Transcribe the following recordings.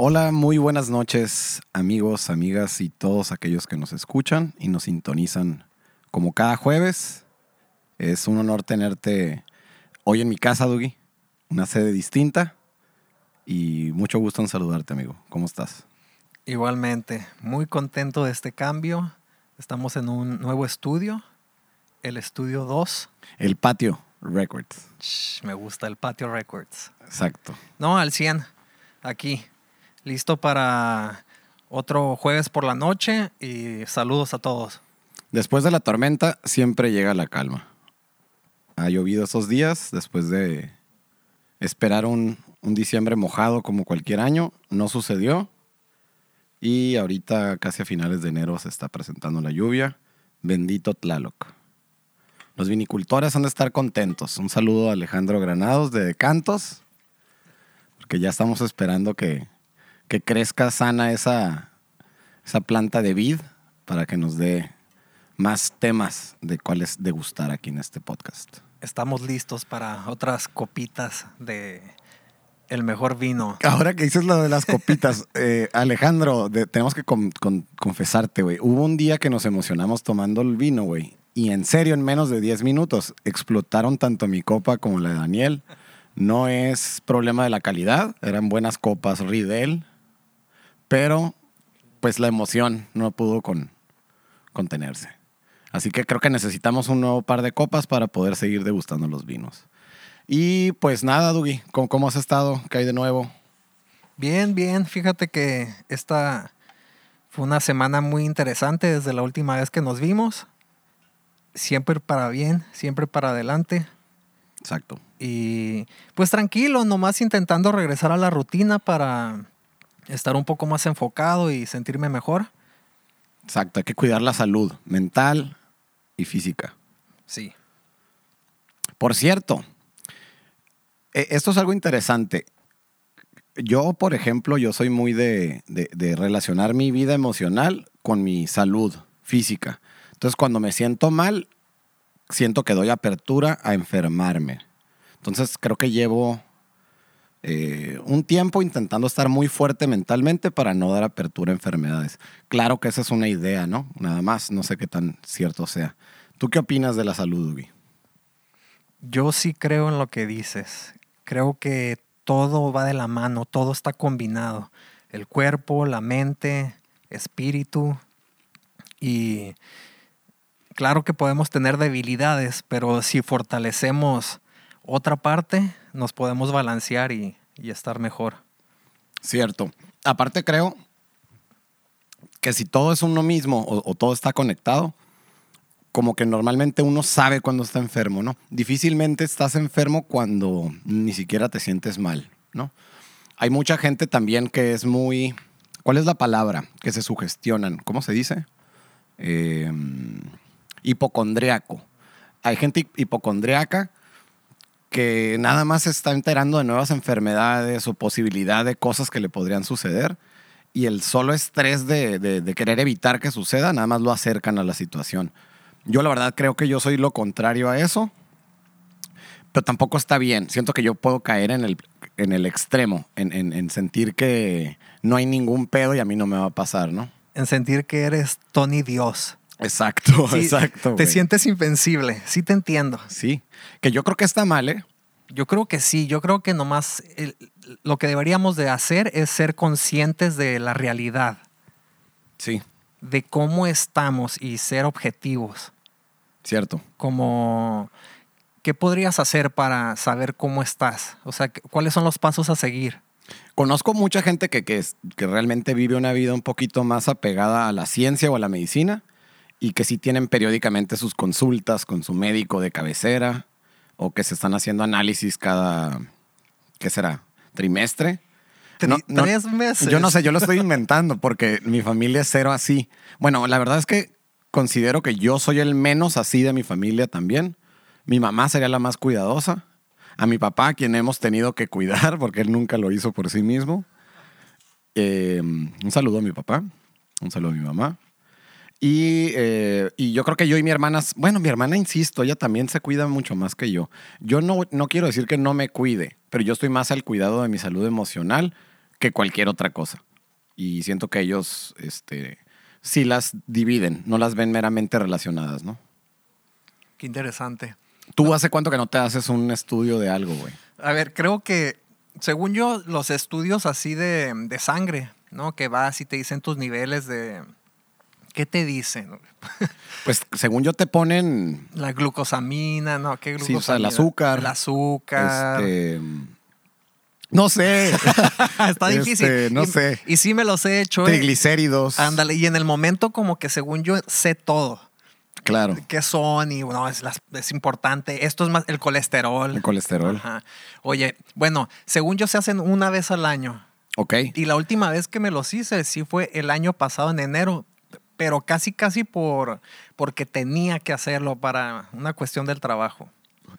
Hola, muy buenas noches, amigos, amigas y todos aquellos que nos escuchan y nos sintonizan como cada jueves. Es un honor tenerte hoy en mi casa, Dougie, una sede distinta y mucho gusto en saludarte, amigo. ¿Cómo estás? Igualmente, muy contento de este cambio. Estamos en un nuevo estudio, el estudio 2. El Patio Records. Shh, me gusta el Patio Records. Exacto. No, al 100, aquí, listo para otro jueves por la noche y saludos a todos. Después de la tormenta siempre llega la calma. Ha llovido esos días después de esperar un, diciembre mojado como cualquier año. No sucedió. Y ahorita, casi a finales de enero, se está presentando la lluvia. Bendito Tlaloc. Los vinicultores han de estar contentos. Un saludo a Alejandro Granados de Cantos, porque ya estamos esperando que, que crezca sana esa, esa planta de vid para que nos dé más temas de cuáles degustar aquí en este podcast. Estamos listos para otras copitas de el mejor vino. Ahora que dices lo de las copitas, eh, Alejandro, de- tenemos que con- con- confesarte, güey. Hubo un día que nos emocionamos tomando el vino, güey. Y en serio, en menos de 10 minutos, explotaron tanto mi copa como la de Daniel. No es problema de la calidad, eran buenas copas Riedel, pero pues la emoción no pudo con, contenerse. Así que creo que necesitamos un nuevo par de copas para poder seguir degustando los vinos. Y pues nada, Dugi, ¿cómo, cómo has estado? ¿Qué hay de nuevo? Bien, bien. Fíjate que esta fue una semana muy interesante desde la última vez que nos vimos. Siempre para bien, siempre para adelante. Exacto. Y pues tranquilo, nomás intentando regresar a la rutina para estar un poco más enfocado y sentirme mejor. Exacto, hay que cuidar la salud mental y física. Sí. Por cierto, eh, esto es algo interesante. Yo, por ejemplo, yo soy muy de, de- de relacionar mi vida emocional con mi salud física. Entonces, cuando me siento mal, siento que doy apertura a enfermarme. Entonces, creo que llevo eh, un tiempo intentando estar muy fuerte mentalmente para no dar apertura a enfermedades. Claro que esa es una idea, ¿no? Nada más, no sé qué tan cierto sea. ¿Tú qué opinas de la salud, Ubi? Yo sí creo en lo que dices. Creo que todo va de la mano, todo está combinado. El cuerpo, la mente, espíritu. Y claro que podemos tener debilidades, pero si fortalecemos otra parte, nos podemos balancear y, estar mejor. Cierto. Aparte creo que si todo es uno mismo o, todo está conectado, como que normalmente uno sabe cuando está enfermo, ¿no? Difícilmente estás enfermo cuando ni siquiera te sientes mal, ¿no? Hay mucha gente también que es muy... ¿Cuál es la palabra? Que se sugestionan. ¿Cómo se dice? Eh, hipocondriaco. Hay gente hip- hipocondriaca que nada más se está enterando de nuevas enfermedades o posibilidad de cosas que le podrían suceder y el solo estrés de, de- querer evitar que suceda nada más lo acercan a la situación. Yo la verdad creo que yo soy lo contrario a eso, pero tampoco está bien. Siento que yo puedo caer en el, en el extremo, en, en- en sentir que no hay ningún pedo y a mí no me va a pasar, ¿no? En sentir que eres Tony Dios. Exacto, Sí, exacto. Te sientes invencible, sí te entiendo. Sí, que yo creo que está mal, ¿eh? Yo creo que sí, yo creo que nomás el- lo que deberíamos de hacer es ser conscientes de la realidad, Sí, de cómo estamos y ser objetivos, cierto. como qué podrías hacer para saber cómo estás, o sea, cuáles son los pasos a seguir. Conozco mucha gente que, que, que realmente vive una vida un poquito más apegada a la ciencia o a la medicina y que sí tienen periódicamente sus consultas con su médico de cabecera o que se están haciendo análisis cada, ¿qué será? ¿Trimestre? Tri- tres meses. Yo no sé, yo lo estoy inventando porque mi familia es cero así. Bueno, la verdad es que considero que yo soy el menos así de mi familia también. Mi mamá sería la más cuidadosa. A mi papá, quien hemos tenido que cuidar porque él nunca lo hizo por sí mismo. Eh, un saludo a mi papá, un saludo a mi mamá. Y, eh, y yo creo que yo y mi hermana, bueno, mi hermana, insisto, ella también se cuida mucho más que yo. Yo no, no quiero decir que no me cuide, pero yo estoy más al cuidado de mi salud emocional que cualquier otra cosa. Y siento que ellos este, sí las dividen, no las ven meramente relacionadas, ¿no? Qué interesante. ¿Tú hace cuánto que no te haces un estudio de algo, güey? A ver, creo que, según yo, los estudios así de, de sangre, ¿no? Que vas y te dicen tus niveles de... ¿Qué te dicen? Pues según yo te ponen La glucosamina, ¿no? ¿Qué Sí, glucosamina? o sea, el azúcar. El azúcar. Este, no sé. Está difícil. Este, no Y- sé. Y sí me los he hecho. Triglicéridos. Ándale, y en el momento como que según yo sé todo. Claro. ¿Qué son? Y no, es, las- es importante. Esto es más el colesterol. El colesterol. Ajá. Oye, bueno, según yo se hacen una vez al año. Ok. Y la última vez que me los hice sí fue el año pasado en enero, pero casi casi por porque tenía que hacerlo para una cuestión del trabajo.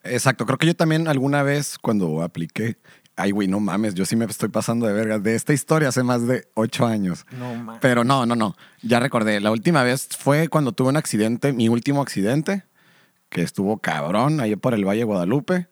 Exacto. Creo que yo también alguna vez cuando apliqué. Ay, güey, no mames, yo sí me estoy pasando de verga. De esta historia hace más de ocho años. No ma- Pero no, no, no. Ya recordé. La última vez fue cuando tuve un accidente, mi último accidente, que estuvo cabrón, ahí por el Valle de Guadalupe.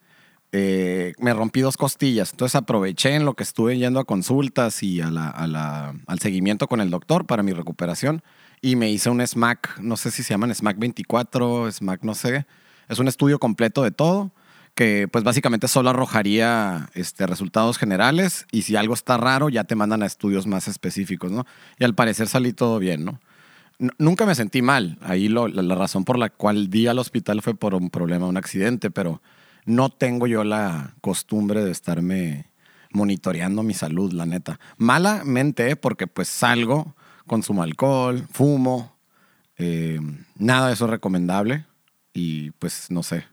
Eh, me rompí dos costillas. Entonces aproveché en lo que estuve yendo a consultas y a la- a la- al seguimiento con el doctor para mi recuperación. Y me hice un SMAC, no sé si se llaman SMAC 24, SMAC no sé. Es un estudio completo de todo que pues básicamente solo arrojaría este, resultados generales y si algo está raro ya te mandan a estudios más específicos, ¿no? Y al parecer salí todo bien, ¿no? N- Nunca me sentí mal. Ahí lo- la, la razón por la cual di al hospital fue por un problema, un accidente, pero no tengo yo la costumbre de estarme monitoreando mi salud, la neta. Malamente, porque pues salgo, consumo alcohol, fumo, eh, nada de eso es recomendable y pues no sé.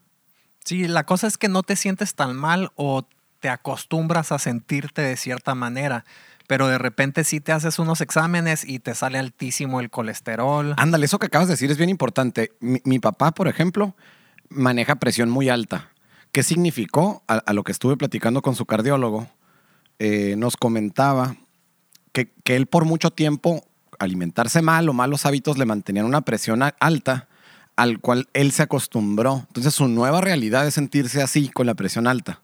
Sí, la cosa es que no te sientes tan mal o te acostumbras a sentirte de cierta manera, pero de repente sí te haces unos exámenes y te sale altísimo el colesterol. Ándale, eso que acabas de decir es bien importante. Mi, mi papá, por ejemplo, maneja presión muy alta. ¿Qué significó? A, a lo que estuve platicando con su cardiólogo, eh, nos comentaba que, que él por mucho tiempo alimentarse mal o malos hábitos le mantenían una presión alta al cual él se acostumbró. Entonces su nueva realidad es sentirse así con la presión alta,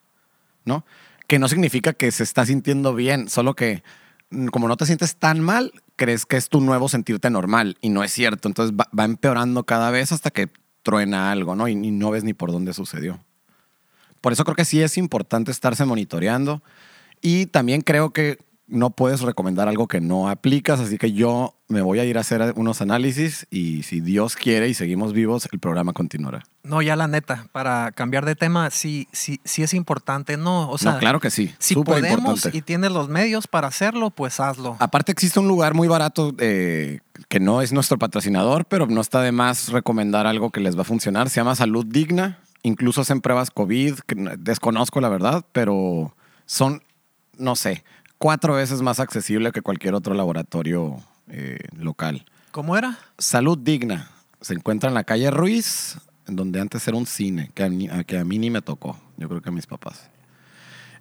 ¿no? Que no significa que se está sintiendo bien, solo que mm, como no te sientes tan mal, crees que es tu nuevo sentirte normal y no es cierto. Entonces va, va empeorando cada vez hasta que truena algo, ¿no? Y, y no ves ni por dónde sucedió. Por eso creo que sí es importante estarse monitoreando y también creo que no puedes recomendar algo que no aplicas, así que yo me voy a ir a hacer unos análisis y si Dios quiere y seguimos vivos, el programa continuará. No, ya la neta, para cambiar de tema, sí, sí, sí es importante, ¿no? O sea, no, claro que sí, si súper podemos importante. y tienes los medios para hacerlo, pues hazlo. Aparte existe un lugar muy barato eh, que no es nuestro patrocinador, pero no está de más recomendar algo que les va a funcionar. Se llama Salud Digna. Incluso hacen pruebas COVID, que no- desconozco la verdad, pero son, no sé, cuatro veces más accesible que cualquier otro laboratorio eh, local. ¿Cómo era? Salud Digna. Se encuentra en la calle Ruiz, en donde antes era un cine, que a mí, que a mí ni me tocó. Yo creo que a mis papás.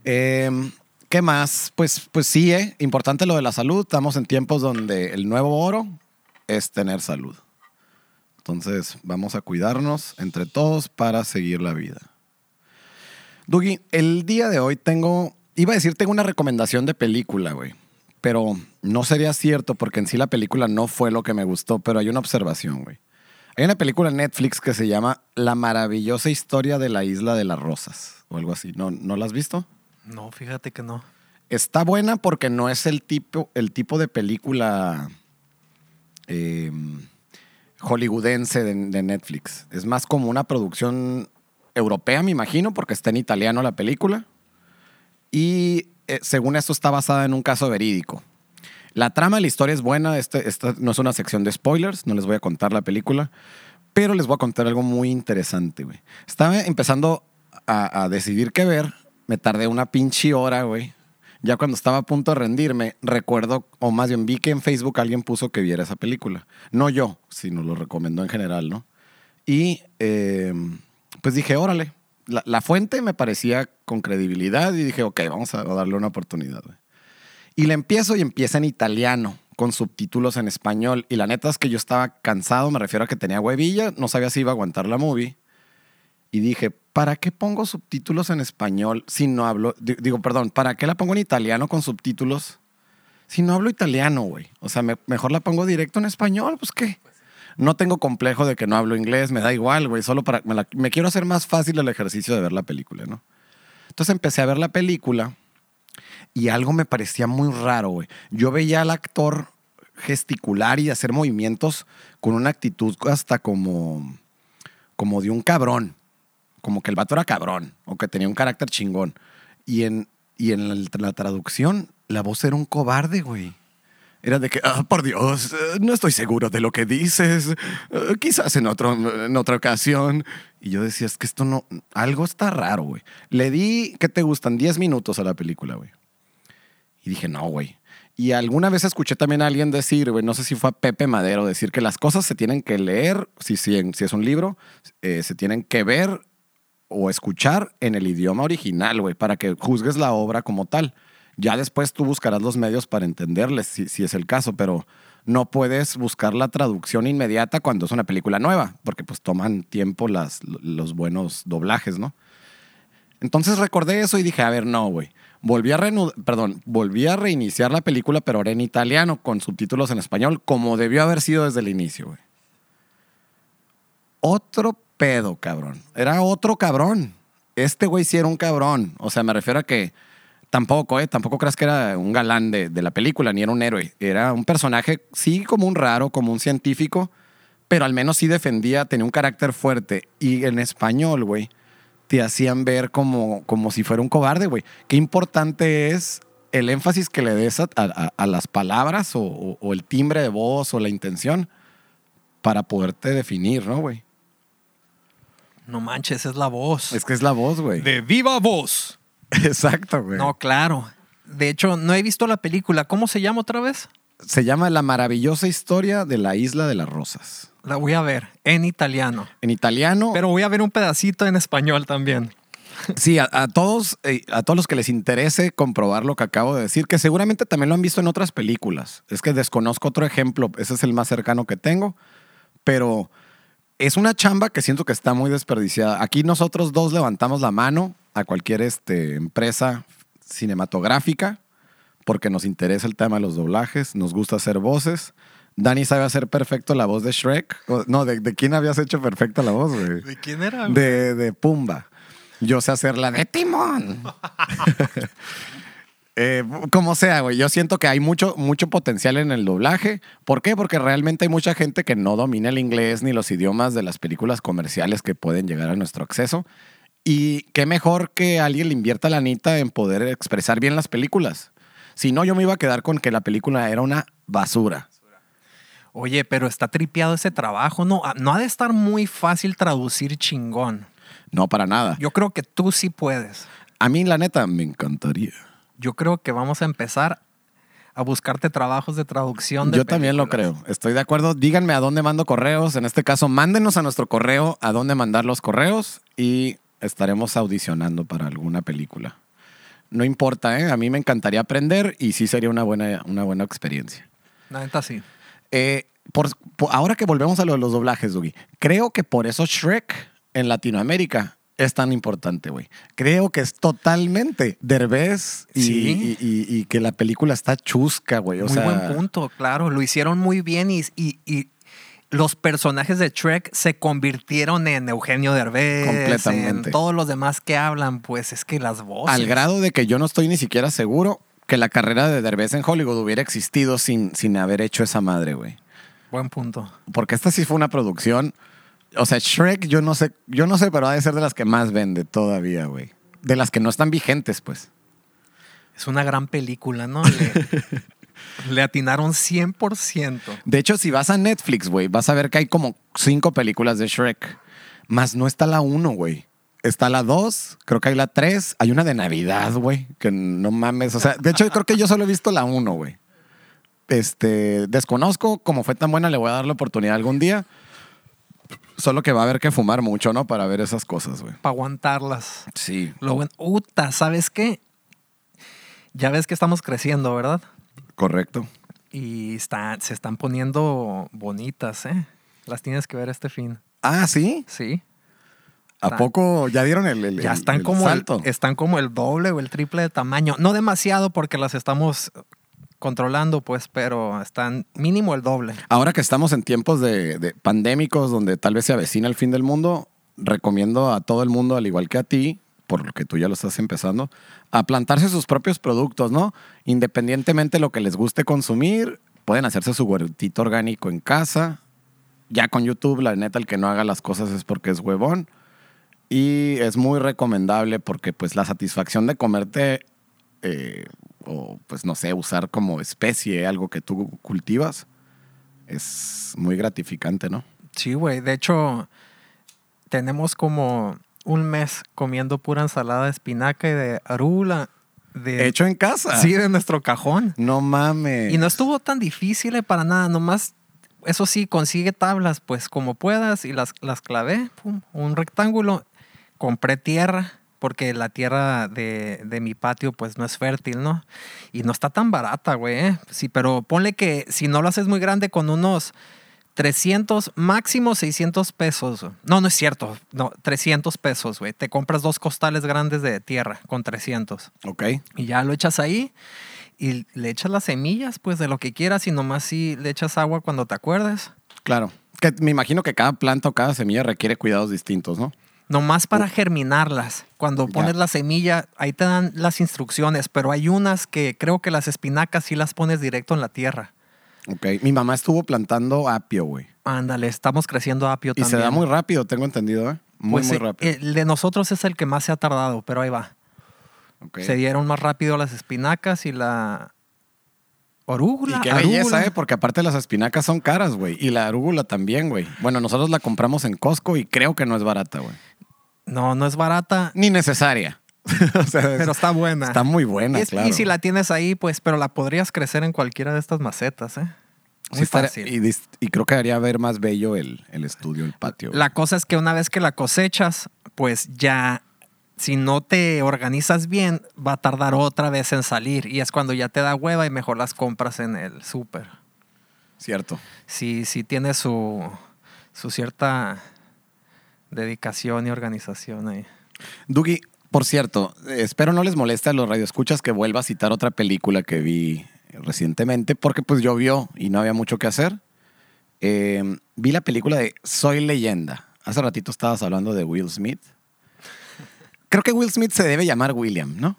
Eh, ¿Qué más? Pues, pues sí, eh, importante lo de la salud. Estamos en tiempos donde el nuevo oro es tener salud. Entonces, vamos a cuidarnos entre todos para seguir la vida. Dougie, el día de hoy tengo, iba a decir, tengo una recomendación de película, güey. Pero no sería cierto porque en sí la película no fue lo que me gustó, pero hay una observación, güey. Hay una película en Netflix que se llama La maravillosa historia de la isla de las rosas o algo así. ¿No, ¿no la has visto? No, fíjate que no. Está buena porque no es el tipo, el tipo de película eh, hollywoodense de, de Netflix. Es más como una producción europea, me imagino, porque está en italiano la película. Y eh, según esto está basada en un caso verídico. La trama de la historia es buena. Este, esta no es una sección de spoilers, no les voy a contar la película. Pero les voy a contar algo muy interesante, güey. Estaba empezando a, a decidir qué ver. Me tardé una pinche hora, güey. Ya cuando estaba a punto de rendirme, recuerdo, o más bien vi que en Facebook alguien puso que viera esa película. No yo, sino lo recomendó en general, ¿no? Y eh, pues dije, órale. La, fuente me parecía con credibilidad y dije, ok, vamos a darle una oportunidad. Y le empiezo y empieza en italiano, con subtítulos en español. Y la neta es que yo estaba cansado, me refiero a que tenía huevilla, no sabía si iba a aguantar la movie. Y dije, ¿para qué pongo subtítulos en español si no hablo? di- Digo, perdón, ¿para qué la pongo en italiano con subtítulos Si no hablo italiano, güey. O sea, me- mejor la pongo directo en español, pues qué. No tengo complejo de que no hablo inglés, me da igual, güey. Solo para. Me, quiero hacer más fácil el ejercicio de ver la película, ¿no? Entonces empecé a ver la película y algo me parecía muy raro, güey. Yo veía al actor gesticular y hacer movimientos con una actitud hasta como, como de un cabrón. Como que el vato era cabrón o que tenía un carácter chingón. Y en, y en la, la traducción, la voz era un cobarde, güey. Era de que, ah, por Dios, eh, no estoy seguro de lo que dices. eh, quizás en, otro, en otra ocasión. Y yo decía, es que esto no. Algo está raro, güey. Le di, ¿qué te gustan? 10 minutos a la película, güey. Y dije, no, güey. Y alguna vez escuché también a alguien decir, güey, no sé si fue a Pepe Madero, decir que las cosas se tienen que leer, si, si, si es un libro, eh, se tienen que ver o escuchar en el idioma original, güey, para que juzgues la obra como tal. Ya después tú buscarás los medios para entenderles, si, es el caso, pero no puedes buscar la traducción inmediata cuando es una película nueva, porque pues toman tiempo las, los buenos doblajes, ¿no? Entonces recordé eso y dije, a ver, no, güey. Volví a, perdón, volví a reiniciar la película, pero ahora en italiano, con subtítulos en español, como debió haber sido desde el inicio, güey. Otro pedo, cabrón. Era otro cabrón. Este güey sí era un cabrón. O sea, me refiero a que tampoco, ¿eh? Tampoco creas que era un galán de, de la película, ni era un héroe. Era un personaje, sí, como un raro, como un científico, pero al menos sí defendía, tenía un carácter fuerte. Y en español, güey, te hacían ver como, como si fuera un cobarde, güey. Qué importante es el énfasis que le des a, a- a las palabras o, o- o el timbre de voz o la intención para poderte definir, ¿no, güey? No manches, es la voz. Es que es la voz, güey. de viva voz. Exacto, güey. No, claro. De hecho, no he visto la película. ¿Cómo se llama otra vez? Se llama La maravillosa historia de la isla de las rosas. La voy a ver en italiano. En italiano, Pero voy a ver un pedacito en español también. sí, a, a todos, eh, a todos los que les interese comprobar lo que acabo de decir, que seguramente también lo han visto en otras películas. Es que desconozco otro ejemplo, ese es el más cercano que tengo, pero es una chamba que siento que está muy desperdiciada. Aquí nosotros dos levantamos la mano a cualquier este, empresa cinematográfica porque nos interesa el tema de los doblajes, nos gusta hacer voces. Dani sabe hacer perfecto la voz de Shrek. No, ¿de, de quién habías hecho perfecta la voz, güey? ¿De quién era? De, de Pumba. Yo sé hacer la de Timón. Eh, como sea, güey. Yo siento que hay mucho, mucho potencial en el doblaje. ¿Por qué? Porque realmente hay mucha gente que no domina el inglés ni los idiomas de las películas comerciales que pueden llegar a nuestro acceso. Y qué mejor que alguien le invierta la anita en poder expresar bien las películas. Si no, yo me iba a quedar con que la película era una basura. Oye, pero está tripeado ese trabajo. No, Ah, no ha de estar muy fácil traducir chingón. No, para nada. Yo creo que tú sí puedes. A mí, la neta, me encantaría. Yo creo que vamos a empezar a buscarte trabajos de traducción. De Yo también lo creo. Estoy de acuerdo. Díganme a dónde mando correos. En este caso, mándenos a nuestro correo a dónde mandar los correos y estaremos audicionando para alguna película. No importa, ¿eh? A mí me encantaría aprender y sí sería una buena, una buena experiencia. La neta sí. Eh, por- por- ahora que volvemos a lo de los doblajes, Dougie, creo que por eso Shrek en Latinoamérica es tan importante, güey. Creo que es totalmente Derbez y, Sí. y- y- y que la película está chusca, güey. Muy sea, buen punto, claro. Lo hicieron muy bien y los personajes de Shrek se convirtieron en Eugenio Derbez. Completamente. En todos los demás que hablan, pues es que las voces. Al grado de que yo no estoy ni siquiera seguro que la carrera de Derbez en Hollywood hubiera existido sin, sin haber hecho esa madre, güey. Buen punto. Porque esta sí fue una producción. O sea, Shrek, yo no sé, yo no sé, pero ha de ser de las que más vende todavía, güey. De las que no están vigentes, pues. Es una gran película, ¿no? Le, le atinaron 100%. De hecho, si vas a Netflix, güey, vas a ver que hay como cinco películas de Shrek. Más no está la uno, güey. Está la dos, creo que hay la tres. Hay una de Navidad, güey, que no mames. O sea, de hecho, creo que yo solo he visto la uno, güey. Este, desconozco, como fue tan buena, le voy a dar la oportunidad algún día. Solo que va a haber que fumar mucho, ¿no? Para ver esas cosas, güey. Para aguantarlas. Sí. Lo bueno. Uta, ¿sabes qué? Ya ves que estamos creciendo, ¿verdad? Correcto. Y está, se están poniendo bonitas, ¿eh? Las tienes que ver este fin. Ah, ¿sí? Sí. ¿A poco ya dieron el, el- Ya están el como el, salto? están como el doble o el triple de tamaño. No demasiado porque las estamos controlando, pues, pero están mínimo el doble. Ahora que estamos en tiempos de, de pandémicos donde tal vez se avecina el fin del mundo, recomiendo a todo el mundo, al igual que a ti, porque tú ya lo estás empezando, a plantarse sus propios productos, ¿no? Independientemente de lo que les guste consumir, pueden hacerse su huertito orgánico en casa. Ya con YouTube, la neta, el que no haga las cosas es porque es huevón. Y es muy recomendable porque pues la satisfacción de comerte eh, o pues no sé, usar como especie algo que tú cultivas es muy gratificante, ¿no? Sí, güey. De hecho, tenemos como un mes comiendo pura ensalada de espinaca y de arúgula. De, Hecho en casa. Sí, de nuestro cajón. No mames. Y no estuvo tan difícil eh, para nada, nomás, eso sí, consigue tablas, pues como puedas, y las, las clavé, pum, un rectángulo. Compré tierra, porque la tierra de, de mi patio, pues no es fértil, ¿no? Y no está tan barata, güey. ¿eh? Sí, pero ponle que si no lo haces muy grande, con unos 300, máximo 600 pesos. No, no es cierto. No, 300 pesos, güey. Te compras dos costales grandes de tierra con 300. Ok. Y ya lo echas ahí y le echas las semillas, pues de lo que quieras y nomás si le echas agua cuando te acuerdes. Claro. Que me imagino que cada planta o cada semilla requiere cuidados distintos, ¿no? Nomás para germinarlas. Cuando Ya. pones la semilla, ahí te dan las instrucciones, pero hay unas que creo que las espinacas sí las pones directo en la tierra. Ok. Mi mamá estuvo plantando apio, güey. Ándale, estamos creciendo apio Y también. se da muy rápido, tengo entendido, ¿eh? Muy, Pues, muy rápido. El de nosotros es el que más se ha tardado, pero ahí va. Se dieron más rápido las espinacas y la orúgula. Y qué belleza, arúgula. ¿eh? Porque aparte las espinacas son caras, güey. Y la arúgula también, güey. Bueno, nosotros la compramos en Costco y creo que no es barata, güey. No, no es barata, Ni necesaria. o sea, es- pero está buena. está muy buena, es- claro. Y si la tienes ahí, pues, pero la podrías crecer en cualquiera de estas macetas, ¿eh? Sí Muy estaría- fácil. Y, creo que haría ver más bello el, el estudio, el patio. La cosa es que una vez que la cosechas, pues ya, si no te organizas bien, va a tardar otra vez en salir. Y es cuando ya te da hueva y mejor las compras en el súper. Cierto. Sí, sí tiene su, su cierta dedicación y organización ahí. Dugi, por cierto, espero no les moleste a los radioescuchas que vuelva a citar otra película que vi recientemente, porque pues llovió y no había mucho que hacer. Eh, vi la película de Soy Leyenda. Hace ratito estabas hablando de Will Smith. Creo que Will Smith se debe llamar William, ¿no?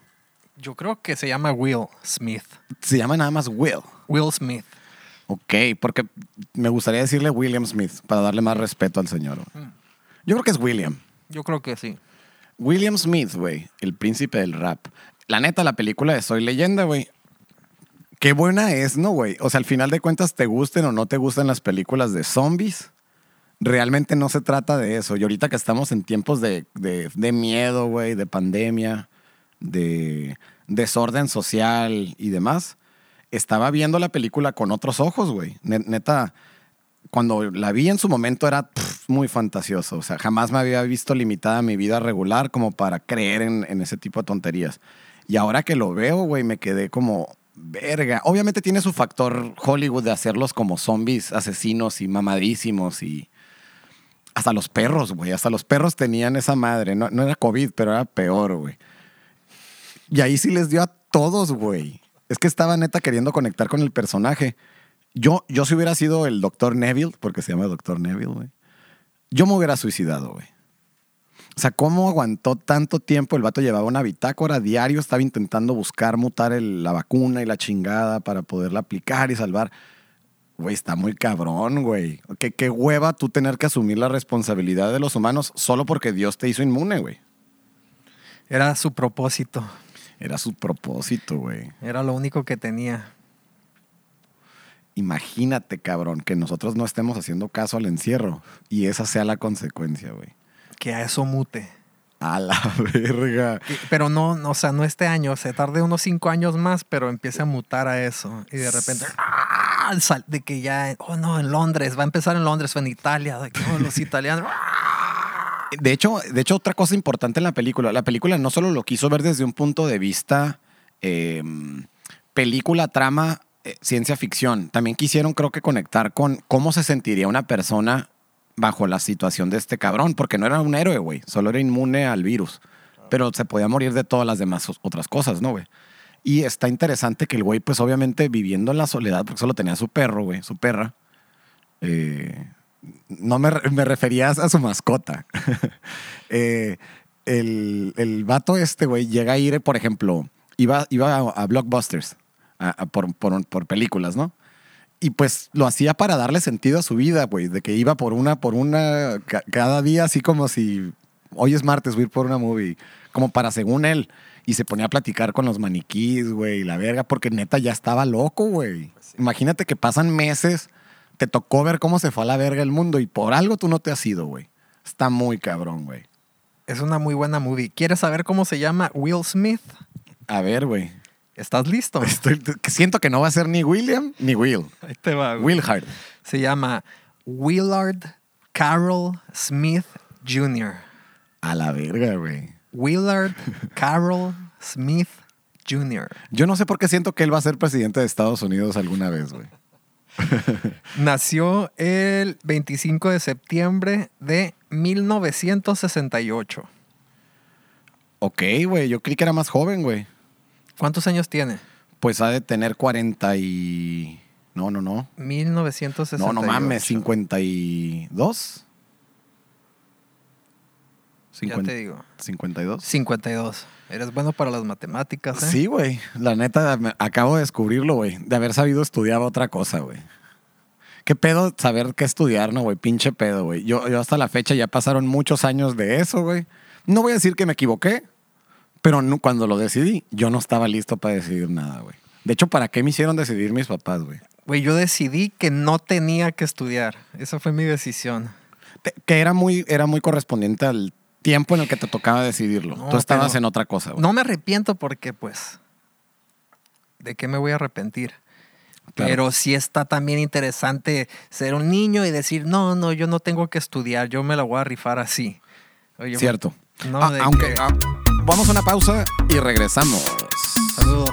Yo creo que se llama Will Smith. Se llama nada más Will. Will Smith. Ok, porque me gustaría decirle William Smith para darle más respeto al señor. Yo creo que es William. Yo creo que sí. William Smith, güey, el príncipe del rap. La neta, la película de Soy Leyenda, güey. Qué buena es, ¿no, güey? O sea, al final de cuentas, te gusten o no te gusten las películas de zombies, realmente no se trata de eso. Y ahorita que estamos en tiempos de, de- de miedo, güey, de pandemia, de desorden social y demás, estaba viendo la película con otros ojos, güey. Ne- Neta, cuando la vi en su momento era pff, muy fantasioso. O sea, jamás me había visto limitada mi vida regular como para creer en, en ese tipo de tonterías. Y ahora que lo veo, güey, me quedé como, verga. Obviamente tiene su factor Hollywood de hacerlos como zombies asesinos y mamadísimos y... Hasta los perros, güey. Hasta los perros tenían esa madre. No, no era COVID, pero era peor, güey. Y ahí sí les dio a todos, güey. Es que estaba neta queriendo conectar con el personaje. Yo, yo si hubiera sido el doctor Neville, porque se llama doctor Neville, güey, yo me hubiera suicidado, güey. O sea, ¿cómo aguantó tanto tiempo? El vato llevaba una bitácora diario, estaba intentando buscar mutar el- la vacuna y la chingada para poderla aplicar y salvar. Güey, está muy cabrón, güey. ¿Qué, qué hueva tú tener que asumir la responsabilidad de los humanos solo porque Dios te hizo inmune, güey. Era su propósito. Era su propósito, güey. Era lo único que tenía. Imagínate, cabrón, que nosotros no estemos haciendo caso al encierro y esa sea la consecuencia, güey. Que a eso mute. A la verga. Pero no, no, o sea, no este año, se tarde unos cinco años más, pero empiece a mutar a eso. Y de repente, ¡ah! De que ya, oh no, en Londres, va a empezar en Londres o en Italia, de que, oh, los italianos. ¡ah! De hecho, de hecho, otra cosa importante en la película, la película no solo lo quiso ver desde un punto de vista eh, película, trama, eh, ciencia ficción, también quisieron creo que conectar con cómo se sentiría una persona bajo la situación de este cabrón, porque no era un héroe, güey, solo era inmune al virus, pero se podía morir de todas las demás otras cosas, ¿no, güey? Y está interesante que el güey, pues obviamente viviendo en la soledad, porque solo tenía su perro, güey, su perra. eh, no me, me refería a su mascota. Eh, el, el vato este, güey, llega a ir, por ejemplo, iba, iba a Blockbusters a- a por, por- por películas, ¿no? Y pues lo hacía para darle sentido a su vida, güey, de que iba por una, por una, ca- cada día así como si hoy es martes, voy a ir por una movie, como para según él. Y se ponía a platicar con los maniquís, güey, la verga, porque neta ya estaba loco, güey. Imagínate que pasan meses, te tocó ver cómo se fue a la verga el mundo y por algo tú no te has ido, güey. Está muy cabrón, güey. Es una muy buena movie. ¿Quieres saber cómo se llama Will Smith? A ver, güey. ¿Estás listo? Estoy- siento que no va a ser ni William ni Will. Ahí te va. güey. Willhard. Se llama Willard Carroll Smith Jr. A la verga, güey. Willard Carroll Smith Jr. Yo no sé por qué siento que él va a ser presidente de Estados Unidos alguna vez, güey. Nació el 25 de septiembre de 1968. Ok, güey. Yo creí que era más joven, güey. ¿Cuántos años tiene? Pues ha de tener 40 y... No, no, no. 1968. No, no mames. 52. Ya te digo. 52. 52. Eres bueno para las matemáticas, ¿eh? Sí, güey. La neta, acabo de descubrirlo, güey. De haber sabido estudiar otra cosa, güey. ¿Qué pedo saber qué estudiar, no, güey? Pinche pedo, güey. Yo, yo hasta la fecha ya pasaron muchos años de eso, güey. No voy a decir que me equivoqué, pero no- cuando lo decidí, yo no estaba listo para decidir nada, güey. De hecho, ¿para qué me hicieron decidir mis papás, güey? Güey, yo decidí que no tenía que estudiar. Esa fue mi decisión. Que era muy, era muy correspondiente al tiempo en el que te tocaba decidirlo. No, Tú estabas en otra cosa, güey. No me arrepiento porque, pues, ¿de qué me voy a arrepentir? Claro. Pero sí está también interesante ser un niño y decir, no, no, yo no tengo que estudiar, yo me la voy a rifar así. Oye, Cierto. No, Ah, de aunque que- ah, vamos a una pausa y regresamos. Saludos.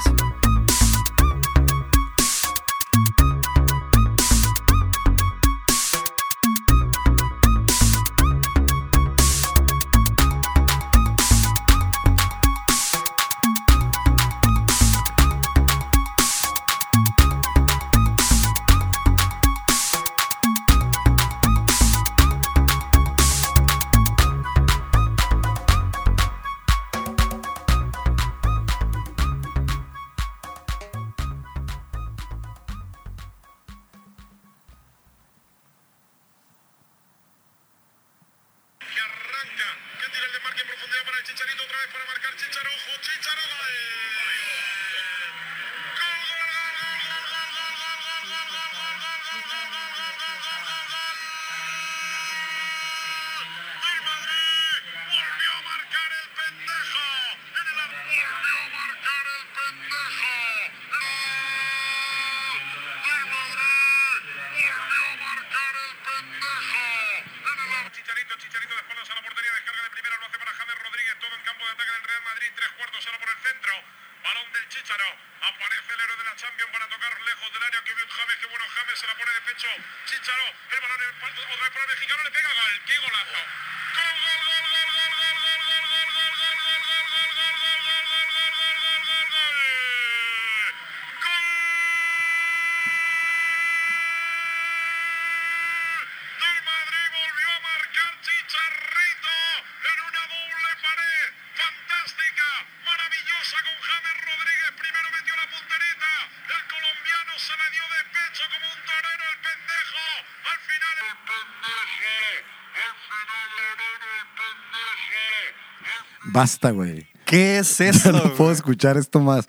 Basta, güey. ¿Qué es eso? no puedo escuchar esto más.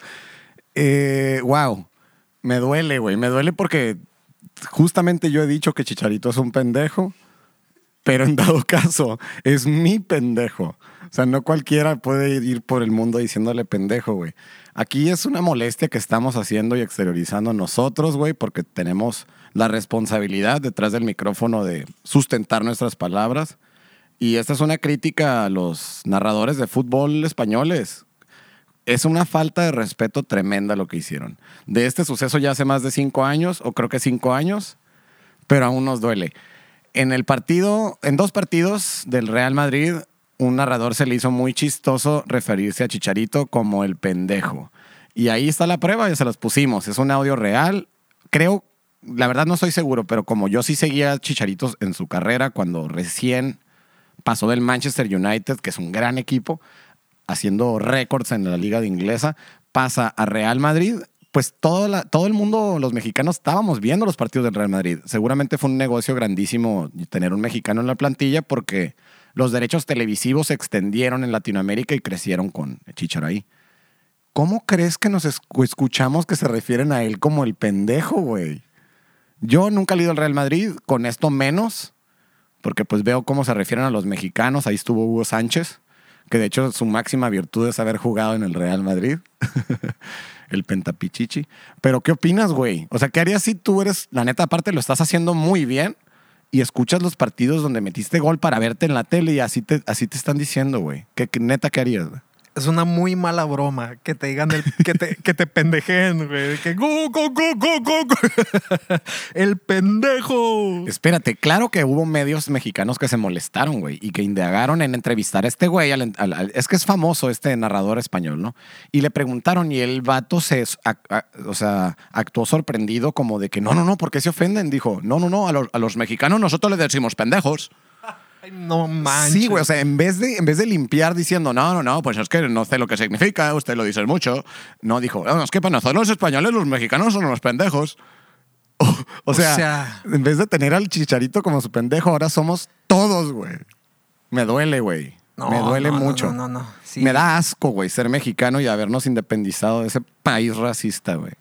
Eh, wow. Me duele, güey. Me duele porque justamente yo he dicho que Chicharito es un pendejo, pero en dado caso es mi pendejo. O sea, no cualquiera puede ir por el mundo diciéndole pendejo, güey. Aquí es una molestia que estamos haciendo y exteriorizando nosotros, güey, porque tenemos la responsabilidad detrás del micrófono de sustentar nuestras palabras. Y esta es una crítica a los narradores de fútbol españoles. Es una falta de respeto tremenda lo que hicieron. De este suceso ya hace más de cinco años, o creo que cinco años, pero aún nos duele. En el partido, en dos partidos del Real Madrid, un narrador se le hizo muy chistoso referirse a Chicharito como el pendejo. Y ahí está la prueba, ya se los pusimos. Es un audio real. Creo, la verdad no estoy seguro, pero como yo sí seguía a Chicharitos en su carrera cuando recién pasó del Manchester United, que es un gran equipo, haciendo récords en la liga de inglesa, pasa a Real Madrid. Pues todo, todo el mundo, los mexicanos, estábamos viendo los partidos del Real Madrid. Seguramente fue un negocio grandísimo tener un mexicano en la plantilla porque los derechos televisivos se extendieron en Latinoamérica y crecieron con Chicharo ahí. ¿Cómo crees que nos escu- escuchamos que se refieren a él como el pendejo, güey? Yo nunca he leído el Real Madrid, con esto menos, porque pues veo cómo se refieren a los mexicanos. Ahí estuvo Hugo Sánchez, que de hecho su máxima virtud es haber jugado en el Real Madrid, el pentapichichi. Pero ¿qué opinas, güey? O sea, ¿qué harías si tú eres, la neta, aparte lo estás haciendo muy bien y escuchas los partidos donde metiste gol para verte en la tele y así te, así te están diciendo, güey? ¿Qué, neta qué harías? Es una muy mala broma que te digan que te, que te pendejeen, güey. Que go, go, go, go. El pendejo. Espérate, claro que hubo medios mexicanos que se molestaron, güey, y que indagaron en entrevistar a este güey. es que es famoso este narrador español, ¿no? Y le preguntaron y el vato se, o sea, actuó sorprendido como de que no, no, no, ¿por qué se ofenden? Dijo, no, no, no, a los, a los mexicanos nosotros les decimos pendejos. Ay, no manches. Sí, güey, o sea, en vez, de, en vez de limpiar diciendo, no, no, no, pues es que no sé lo que significa, usted lo dice mucho, no, dijo, no, es que para nosotros los españoles los mexicanos son los pendejos. O, o sea, sea- en vez de tener al chicharito como su pendejo, ahora somos todos, güey. Me duele, güey. No, Me duele no, mucho. No, no, no. Sí. Me da asco, güey, ser mexicano y habernos independizado de ese país racista, güey.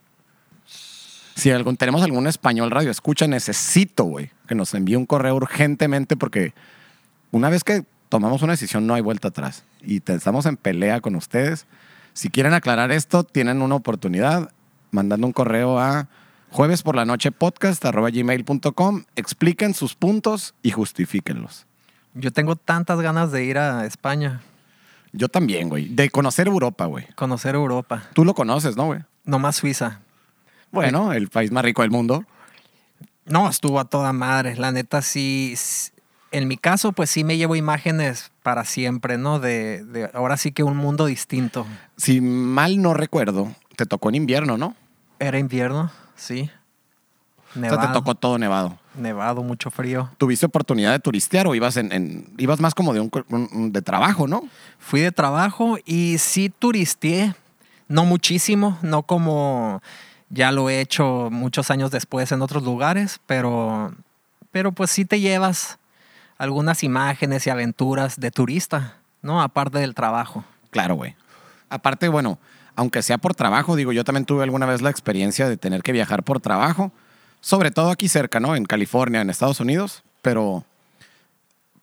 Si algún, tenemos algún español radio escucha, necesito, güey, que nos envíe un correo urgentemente porque una vez que tomamos una decisión no hay vuelta atrás y te- estamos en pelea con ustedes. Si quieren aclarar esto, tienen una oportunidad mandando un correo a jueves por la noche podcast gmail.com. Expliquen sus puntos y justifíquenlos. Yo tengo tantas ganas de ir a España, Yo también, güey. De conocer Europa, güey. conocer Europa. Tú lo conoces, ¿no, güey? Nomás Suiza. Bueno, el país más rico del mundo. No, estuvo a toda madre. La neta, sí. En mi caso, pues sí me llevo imágenes para siempre, ¿no? De, de ahora sí que un mundo distinto. Si mal no recuerdo, te tocó en invierno, ¿no? Era invierno, sí. O Nevado, sea, te tocó todo nevado. nevado, mucho frío. ¿Tuviste oportunidad de turistear o ibas en, en- ibas más como de un- de trabajo, no? Fui de trabajo y sí turisteé. No muchísimo, no como ya lo he hecho muchos años después en otros lugares, pero, pero pues sí te llevas algunas imágenes y aventuras de turista, ¿no? Aparte del trabajo. Claro, güey. Aparte, bueno, aunque sea por trabajo, digo, yo también tuve alguna vez la experiencia de tener que viajar por trabajo, sobre todo aquí cerca, ¿no? En California, en Estados Unidos, pero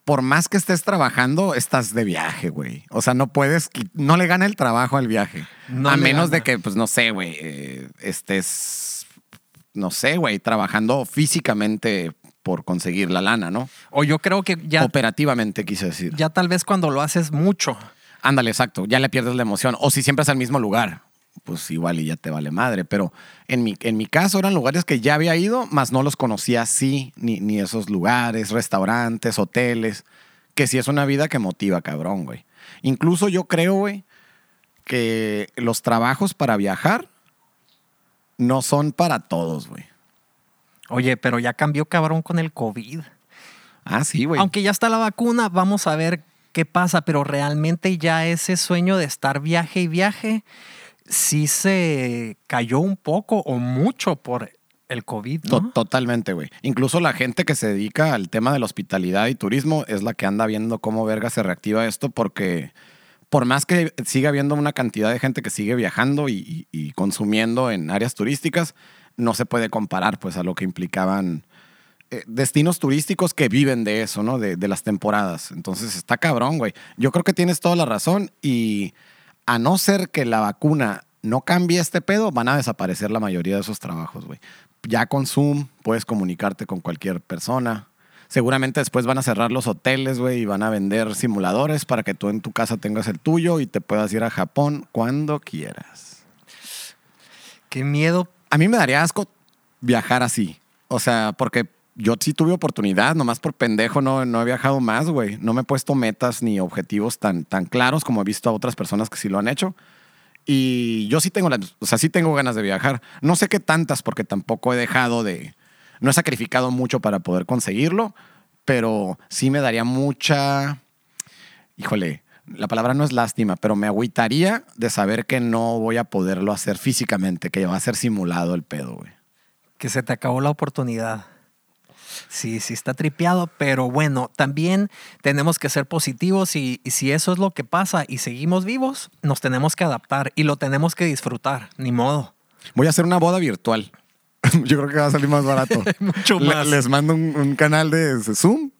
por más que estés trabajando, estás de viaje, güey. O sea, no puedes, no le gana el trabajo al viaje. No a menos gana. de que, pues, no sé, güey, eh, estés, no sé, güey, trabajando físicamente por conseguir la lana, ¿no? O yo creo que ya, Operativamente, quise decir. ya tal vez cuando lo haces mucho. Ándale, exacto. Ya le pierdes la emoción. O si siempre es al mismo lugar, pues igual y ya te vale madre. Pero en mi, en mi caso eran lugares que ya había ido, más no los conocía así, ni, ni esos lugares, restaurantes, hoteles. Que sí es una vida que motiva, cabrón, güey. Incluso yo creo, güey, que los trabajos para viajar no son para todos, güey. Oye, pero ya cambió cabrón con el COVID. Ah, sí, güey. Aunque ya está la vacuna, vamos a ver qué pasa, pero realmente ya ese sueño de estar viaje y viaje sí se cayó un poco o mucho por el COVID, ¿no? Totalmente, güey. Incluso la gente que se dedica al tema de la hospitalidad y turismo es la que anda viendo cómo verga se reactiva esto porque por más que siga habiendo una cantidad de gente que sigue viajando y, y- y consumiendo en áreas turísticas, no se puede comparar pues a lo que implicaban eh, destinos turísticos que viven de eso, ¿no? De, de las temporadas. Entonces está cabrón, güey. Yo creo que tienes toda la razón y a no ser que la vacuna no cambie este pedo, van a desaparecer la mayoría de esos trabajos, güey. Ya con Zoom puedes comunicarte con cualquier persona. Seguramente después van a cerrar los hoteles, güey, y van a vender simuladores para que tú en tu casa tengas el tuyo y te puedas ir a Japón cuando quieras. Qué miedo. A mí me daría asco viajar así. O sea, porque yo sí tuve oportunidad, nomás por pendejo no, no he viajado más, güey. No me he puesto metas ni objetivos tan, tan claros como he visto a otras personas que sí lo han hecho. Y yo sí tengo, las- o sea, sí tengo ganas de viajar. No sé qué tantas, porque tampoco he dejado de, no he sacrificado mucho para poder conseguirlo, pero sí me daría mucha, híjole, la palabra no es lástima, pero me agüitaría de saber que no voy a poderlo hacer físicamente, que va a ser simulado el pedo, güey. Que se te acabó la oportunidad. Sí, sí está tripeado, pero bueno, también tenemos que ser positivos y, y si eso es lo que pasa y seguimos vivos, nos tenemos que adaptar y lo tenemos que disfrutar, ni modo. Voy a hacer una boda virtual. Yo creo que va a salir más barato. Mucho Le- más. les mando un, un canal de Zoom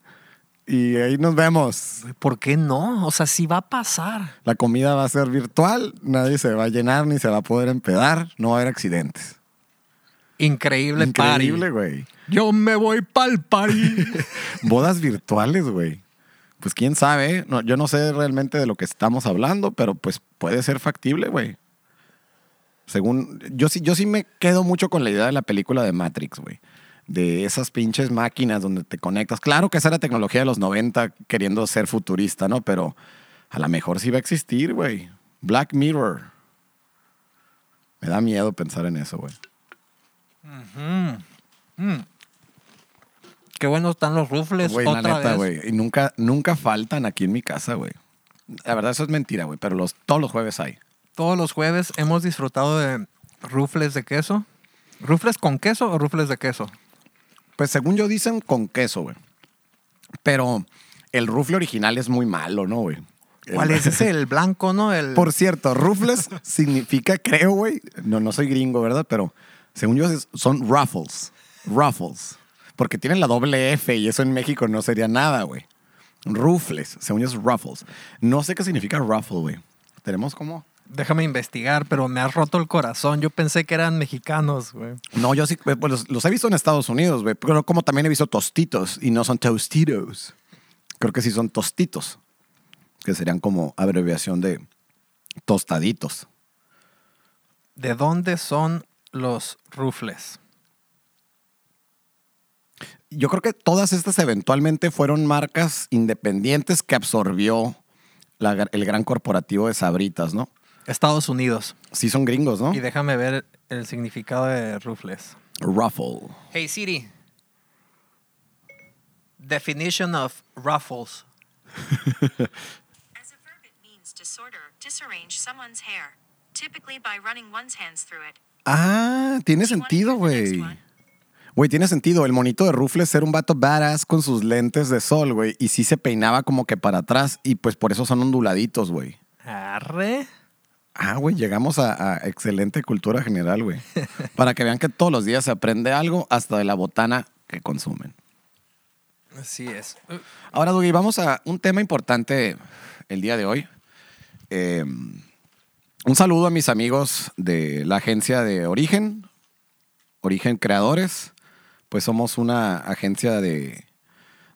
y ahí nos vemos. ¿Por qué no? O sea, sí va a pasar. La comida va a ser virtual, nadie se va a llenar ni se va a poder empedar, no va a haber accidentes. Increíble, Increíble, güey. Yo me voy pa'l party. Bodas virtuales, güey. Pues quién sabe, ¿eh? No, yo no sé realmente de lo que estamos hablando, pero pues puede ser factible, güey. Según, yo sí, yo sí me quedo mucho con la idea de la película de Matrix, güey. De esas pinches máquinas donde te conectas. Claro que esa era tecnología de los 90 queriendo ser futurista, ¿no? Pero a lo mejor sí va a existir, güey. Black Mirror. Me da miedo pensar en eso, güey. Qué buenos están los rufles Güey, la neta, güey. Y nunca, nunca faltan aquí en mi casa, güey. La verdad, eso es mentira, güey. Pero los, todos los jueves hay. Todos los jueves hemos disfrutado de rufles de queso. ¿Rufles con queso o rufles de queso? Pues según yo dicen con queso, güey. Pero el rufle original es muy malo, ¿no, güey? ¿Cuál es ese? El blanco, ¿no? El... Por cierto, rufles significa, creo, güey. No, no soy gringo, ¿verdad? Pero según yo son ruffles. Ruffles. Porque tienen la doble F y eso en México no sería nada, güey. Rufles. Según yo es ruffles. No sé qué significa ruffle, güey. Tenemos como... Déjame investigar, pero me has roto el corazón. Yo pensé que eran mexicanos, güey. No, yo sí, pues los, los he visto en Estados Unidos, güey. Pero como también he visto tostitos y no son tostitos. Creo que sí son tostitos. Que serían como abreviación de tostaditos. ¿De dónde son los rufles? Yo creo que todas estas eventualmente fueron marcas independientes que absorbió la- el gran corporativo de Sabritas, ¿no? Estados Unidos. Sí son gringos, ¿no? Y déjame ver el significado de rufles. Ruffle. Hey Siri. Definition of ruffles. As a verb, it means disorder, disarrange someone's hair, typically by running one's hands through it. Ah, tiene sentido, güey. Güey, tiene sentido. El monito de Rufles era un vato badass con sus lentes de sol, güey. Y sí se peinaba como que para atrás. Y pues por eso son onduladitos, güey. Arre. Ah, güey, llegamos a, a excelente cultura general, güey. Para que vean que todos los días se aprende algo hasta de la botana que consumen. Así es. Ahora, Dougie, vamos a un tema importante el día de hoy. Eh, un saludo a mis amigos de la agencia de Origen, Origen Creadores. Pues somos una agencia de,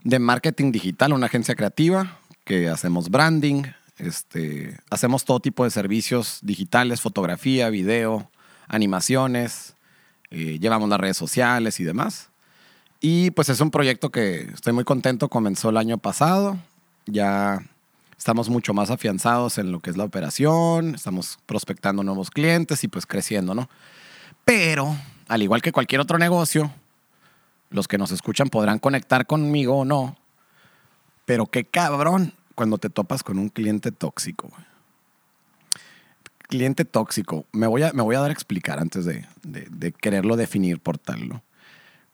de marketing digital, una agencia creativa que hacemos branding, este, hacemos todo tipo de servicios digitales, fotografía, video, animaciones, eh, llevamos las redes sociales y demás. Y pues es un proyecto que estoy muy contento, comenzó el año pasado, ya estamos mucho más afianzados en lo que es la operación, estamos prospectando nuevos clientes y pues creciendo, ¿no? Pero, al igual que cualquier otro negocio, los que nos escuchan podrán conectar conmigo o no, pero qué cabrón cuando te topas con un cliente tóxico. Cliente tóxico, me voy a, me voy a dar a explicar antes de, de- de quererlo definir por tal, ¿no?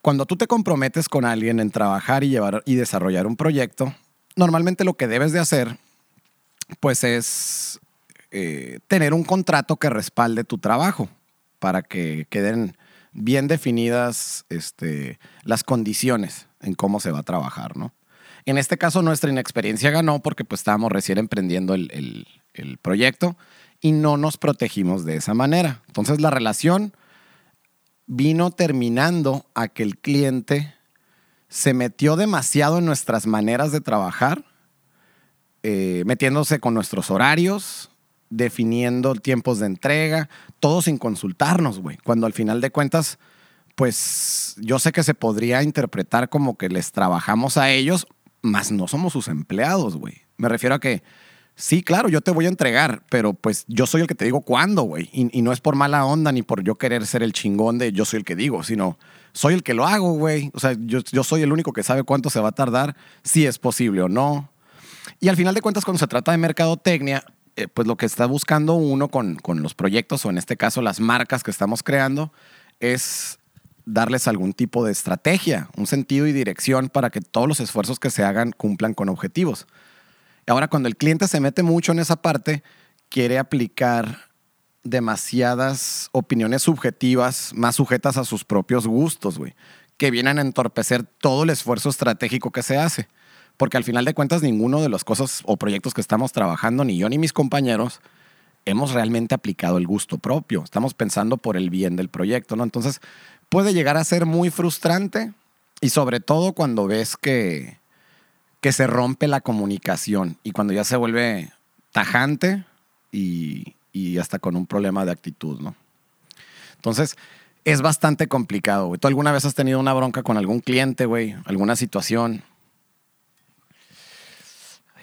Cuando tú te comprometes con alguien en trabajar y llevar y desarrollar un proyecto, normalmente lo que debes de hacer, pues es eh, tener un contrato que respalde tu trabajo para que queden bien definidas este, las condiciones en cómo se va a trabajar, ¿no? En este caso, nuestra inexperiencia ganó porque pues estábamos recién emprendiendo el, el- proyecto y no nos protegimos de esa manera. Entonces, la relación vino terminando a que el cliente se metió demasiado en nuestras maneras de trabajar, eh, metiéndose con nuestros horarios, definiendo tiempos de entrega, todo sin consultarnos, güey. Cuando al final de cuentas, pues yo sé que se podría interpretar como que les trabajamos a ellos, mas no somos sus empleados, güey. Me refiero a que Sí, claro, yo te voy a entregar, pero pues yo soy el que te digo cuándo, güey. Y, no es por mala onda ni por yo querer ser el chingón de yo soy el que digo, sino soy el que lo hago, güey. O sea, yo, yo soy el único que sabe cuánto se va a tardar, si es posible o no. Y al final de cuentas, cuando se trata de mercadotecnia, eh, pues lo que está buscando uno con, con los proyectos, o en este caso las marcas que estamos creando, es darles algún tipo de estrategia, un sentido y dirección para que todos los esfuerzos que se hagan cumplan con objetivos. Ahora, cuando el cliente se mete mucho en esa parte, quiere aplicar demasiadas opiniones subjetivas más sujetas a sus propios gustos, güey, que vienen a entorpecer todo el esfuerzo estratégico que se hace. Porque al final de cuentas, ninguno de las cosas o proyectos que estamos trabajando, ni yo ni mis compañeros, hemos realmente aplicado el gusto propio. Estamos pensando por el bien del proyecto, ¿no? Entonces, puede llegar a ser muy frustrante y sobre todo cuando ves que, que se rompe la comunicación y cuando ya se vuelve tajante y, y hasta con un problema de actitud, ¿no? Entonces, es bastante complicado. ¿Tú alguna vez has tenido una bronca con algún cliente, güey? ¿Alguna situación?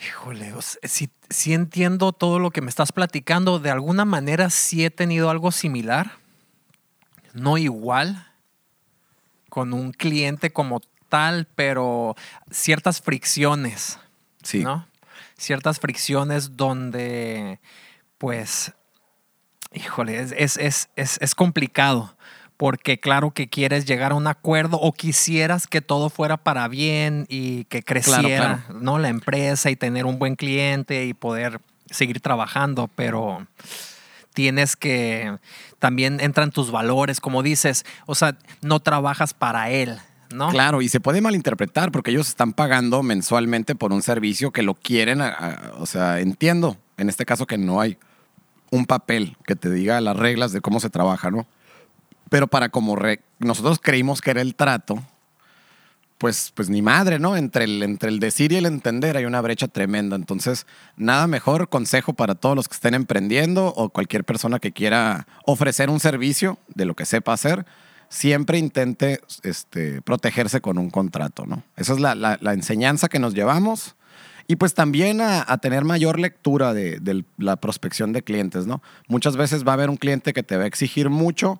Híjole, o sea, sí, sí entiendo todo lo que me estás platicando. De alguna manera sí he tenido algo similar. No igual con un cliente como tal, pero ciertas fricciones, Sí. ¿no? Ciertas fricciones donde, pues, híjole, es, es, es, es, es complicado. Porque claro que quieres llegar a un acuerdo o quisieras que todo fuera para bien y que creciera, claro. ¿no? La empresa y tener un buen cliente y poder seguir trabajando, pero tienes que también entran tus valores, como dices, o sea, no trabajas para él, ¿no? Claro, y se puede malinterpretar porque ellos están pagando mensualmente por un servicio que lo quieren, a- a- o sea, entiendo en este caso que no hay un papel que te diga las reglas de cómo se trabaja, ¿no? Pero para como re- nosotros creímos que era el trato, pues, pues ni madre, ¿no? Entre el, entre el decir y el entender hay una brecha tremenda. Entonces, nada mejor consejo para todos los que estén emprendiendo o cualquier persona que quiera ofrecer un servicio de lo que sepa hacer, siempre intente este, protegerse con un contrato, ¿no? Esa es la, la- la enseñanza que nos llevamos. Y pues también a, a tener mayor lectura de, de la prospección de clientes, ¿no? Muchas veces va a haber un cliente que te va a exigir mucho,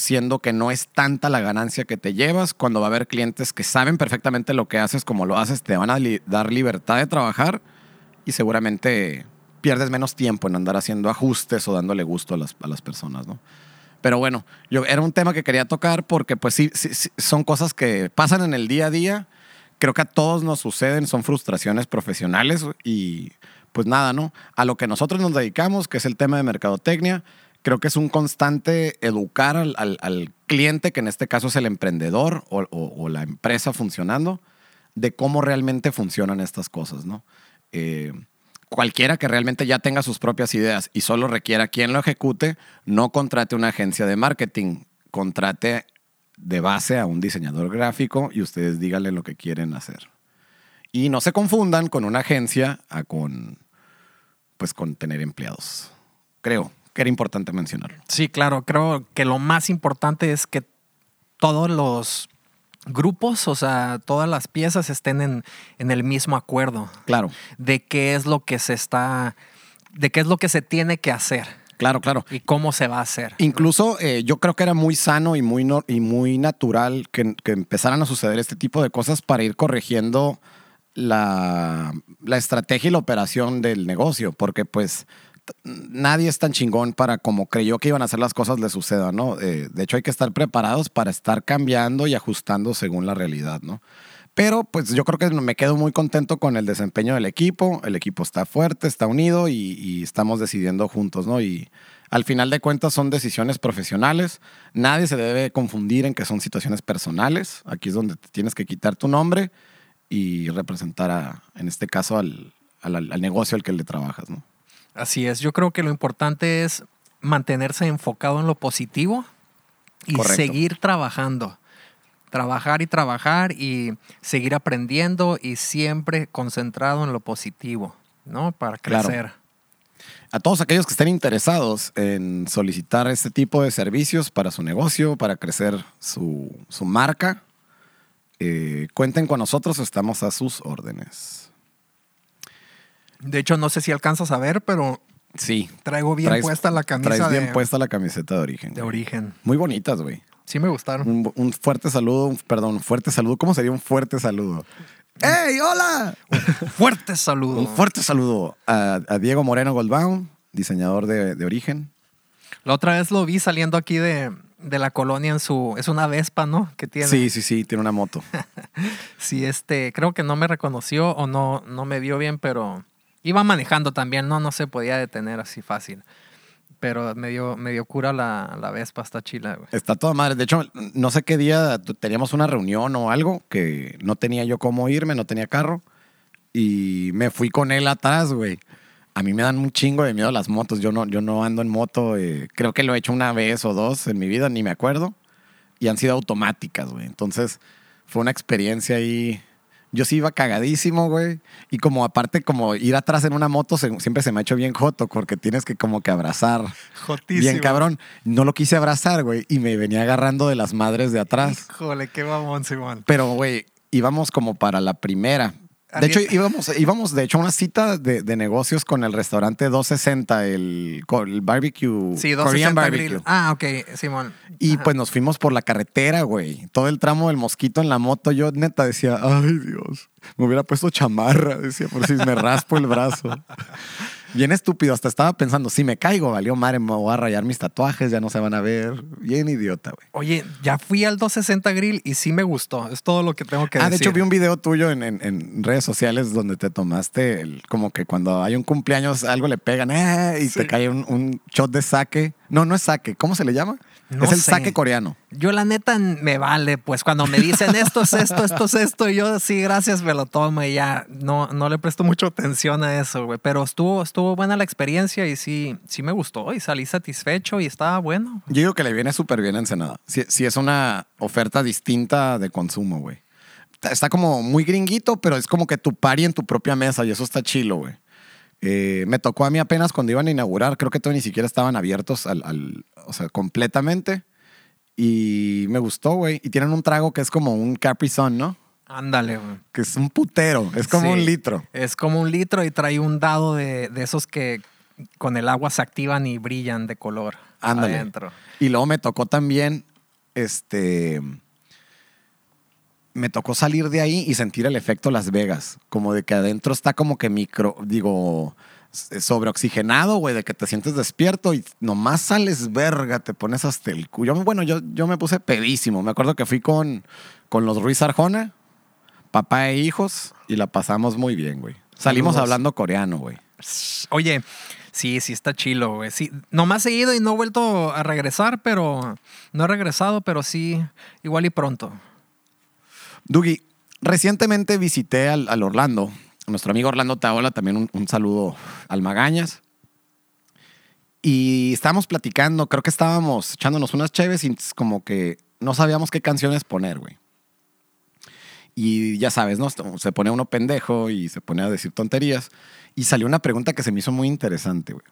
siendo que no es tanta la ganancia que te llevas, cuando va a haber clientes que saben perfectamente lo que haces, como lo haces, te van a li- dar libertad de trabajar y seguramente pierdes menos tiempo en andar haciendo ajustes o dándole gusto a las, a las personas, ¿no? Pero bueno, yo, era un tema que quería tocar porque pues sí, sí, sí, son cosas que pasan en el día a día. Creo que a todos nos suceden, son frustraciones profesionales y pues nada, ¿no? A lo que nosotros nos dedicamos, que es el tema de mercadotecnia, creo que es un constante educar al, cliente, que en este caso es el emprendedor o, o- o la empresa funcionando, de cómo realmente funcionan estas cosas, ¿no? Eh, cualquiera que realmente ya tenga sus propias ideas y solo requiera quien lo ejecute, no contrate una agencia de marketing, contrate de base a un diseñador gráfico y ustedes díganle lo que quieren hacer. Y no se confundan con una agencia a con, pues, con tener empleados. Creo que era importante mencionarlo. Sí, claro, creo que lo más importante es que todos los grupos, o sea, todas las piezas estén en, en el mismo acuerdo Claro, de qué es lo que se está, de qué es lo que se tiene que hacer claro, claro. y cómo se va a hacer. Incluso eh, yo creo que era muy sano y muy, no- y muy natural que, que empezaran a suceder este tipo de cosas para ir corrigiendo la, la estrategia y la operación del negocio, porque pues nadie es tan chingón para como creyó que iban a hacer las cosas le suceda, ¿no? Eh, de hecho hay que estar preparados para estar cambiando y ajustando según la realidad, ¿no? Pero pues yo creo que me quedo muy contento con el desempeño del equipo. El equipo está fuerte, está unido y, estamos decidiendo juntos, ¿no? Y al final de cuentas son decisiones profesionales. Nadie se debe confundir en que son situaciones personales. Aquí es donde tienes que quitar tu nombre y representar, a, en este caso, al, al- al negocio al que le trabajas, ¿no? Así es, yo creo que lo importante es mantenerse enfocado en lo positivo y Correcto. seguir trabajando. Trabajar y trabajar y seguir aprendiendo y siempre concentrado en lo positivo, ¿no? Para Claro. crecer. A todos aquellos que estén interesados en solicitar este tipo de servicios para su negocio, para crecer su, su marca, eh, cuenten con nosotros, estamos a sus órdenes. De hecho, no sé si alcanzas a ver, pero Sí. traigo bien Traes- puesta la camisa Traes de, bien puesta la camiseta de origen. de origen. Muy bonitas, güey. Sí me gustaron. Un, un fuerte saludo, un- perdón, un fuerte saludo. ¿Cómo sería un fuerte saludo? ¡Hey, hola! Fuerte saludo. Un fuerte saludo a, a Diego Moreno Goldbaum, diseñador de, de origen. La otra vez lo vi saliendo aquí de, de la colonia en su... Es una Vespa, ¿no? Que tiene. Sí, sí, sí, tiene una moto. Sí, este, creo que no me reconoció o no, no me vio bien, pero iba manejando también, no, no se podía detener así fácil. Pero me dio, me dio cura la, la Vespa, está chila, güey. Está toda madre. De hecho, no sé qué día teníamos una reunión o algo que no tenía yo cómo irme, no tenía carro. Y me fui con él atrás, güey. A mí me dan un chingo de miedo las motos. Yo no, yo no ando en moto. eh, creo que lo he hecho una vez o dos en mi vida, ni me acuerdo. Y han sido automáticas, güey. Entonces, fue una experiencia ahí. Yo sí iba cagadísimo, güey. Y como aparte, como ir atrás en una moto se- siempre se me ha hecho bien joto porque tienes que como que abrazar. Bien cabrón. No lo quise abrazar, güey. Y me venía agarrando de las madres de atrás. Híjole, qué mamón, Simón. Pero, güey, íbamos como para la primera. De hecho, íbamos, íbamos, de hecho, a una cita de, de negocios con el restaurante 260, el, el barbecue, Sí, Korean 260 barbecue. grill. Ah, ok, Simón. Y Ajá. pues nos fuimos por la carretera, güey. Todo el tramo del mosquito en la moto, yo neta decía, ay Dios, me hubiera puesto chamarra, decía, por si me raspo el brazo. Bien estúpido, hasta estaba pensando, si me caigo, valió madre, me voy a rayar mis tatuajes, ya no se van a ver. Bien idiota, güey. Oye, ya fui al 260 Grill y sí me gustó. Es todo lo que tengo que Ah, de decir. hecho vi un video tuyo en, en- en redes sociales donde te tomaste el- como que cuando hay un cumpleaños algo le pegan ¡eh! y te cae un, un shot de sake. No, no es sake. ¿Cómo se le llama? No es el sé. sake coreano. Yo la neta me vale, pues cuando me dicen esto es esto, esto es esto, y yo sí, gracias, me lo tomo y ya no, no le presto mucha atención a eso, güey. Pero estuvo, estuvo buena la experiencia y sí, sí me gustó y salí satisfecho y estaba bueno. Yo digo que le viene súper bien a Ensenada. Si, si es una oferta distinta de consumo, güey. Está- como muy gringuito, pero es como que tu party en tu propia mesa y eso está chilo, güey. Eh, me tocó a mí apenas cuando iban a inaugurar, creo que todavía ni siquiera estaban abiertos al, al- o sea, completamente. Y me gustó, güey. Y tienen un trago que es como un Capri Sun, ¿no? Ándale, güey. Que es un putero, es como Sí. un litro. Es como un litro y trae un dado de, de esos que con el agua se activan y brillan de color Ándale. adentro. Y luego me tocó también, este, me tocó salir de ahí y sentir el efecto Las Vegas, como de que adentro está como que micro, digo, s- sobreoxigenado, güey, de que te sientes despierto y nomás sales verga, te pones hasta el culo. Bueno, yo, yo me puse pedísimo. Me acuerdo que fui con, con los Ruiz Arjona, papá e hijos, y la pasamos muy bien, güey. Salimos Saludos. hablando coreano, güey. Oye, sí, sí está chilo, güey. Sí, nomás he ido y no he vuelto a regresar, pero no he regresado, pero sí, igual y pronto. Dugi, recientemente visité al, Orlando, a nuestro amigo Orlando Taola, también un, saludo al Magañas. Y estábamos platicando, creo que estábamos echándonos unas cheves y como que no sabíamos qué canciones poner, güey. Y ya sabes, ¿no? Se pone uno pendejo y se pone a decir tonterías. Y salió una pregunta que se me hizo muy interesante, güey.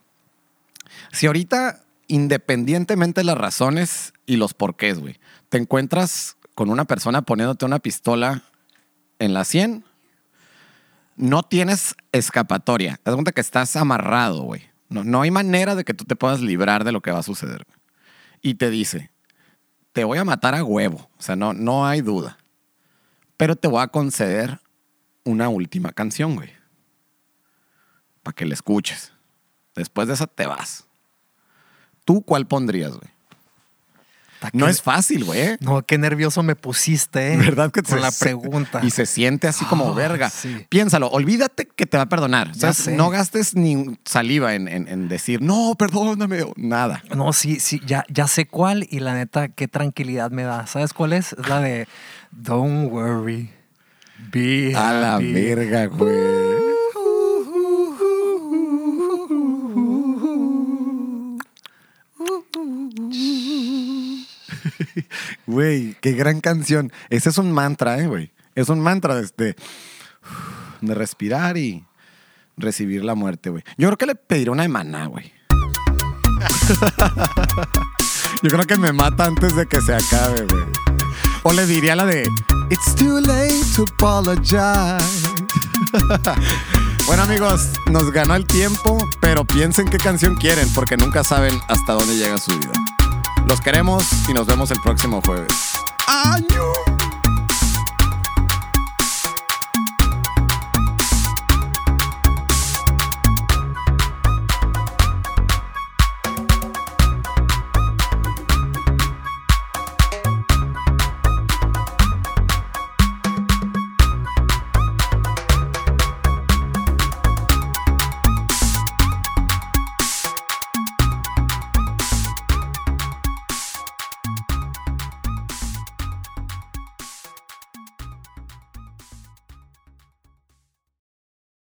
Si ahorita, independientemente de las razones y los porqués, güey, te encuentras con una persona poniéndote una pistola en la 100, no tienes escapatoria. Das cuenta que estás amarrado, güey. No, no hay manera de que tú te puedas librar de lo que va a suceder. Y te dice, te voy a matar a huevo. O sea, no, no hay duda. Pero te voy a conceder una última canción, güey. Para que la escuches. Después de esa te vas. ¿Tú cuál pondrías, güey? No es fácil, güey. No, qué nervioso me pusiste, ¿eh? ¿Verdad que Con la pregunta. Y se siente así como Ah, verga. sí. Piénsalo, olvídate que te va a perdonar. Ya sé. no gastes ni saliva en, en- en decir, no, perdóname, nada. No, sí, sí, ya, ya sé cuál y la neta, qué tranquilidad me da. ¿Sabes cuál es? Es la de Don't worry, be A la verga, güey. Güey, qué gran canción. Ese es un mantra, eh, güey. Es un mantra de, de, respirar y recibir la muerte, güey. Yo creo que le pediría una de maná, güey. Yo creo que me mata antes de que se acabe, güey. O le diría la de It's too late to apologize. Bueno amigos, nos ganó el tiempo, pero piensen qué canción quieren porque nunca saben hasta dónde llega su vida. Los queremos y nos vemos el próximo jueves.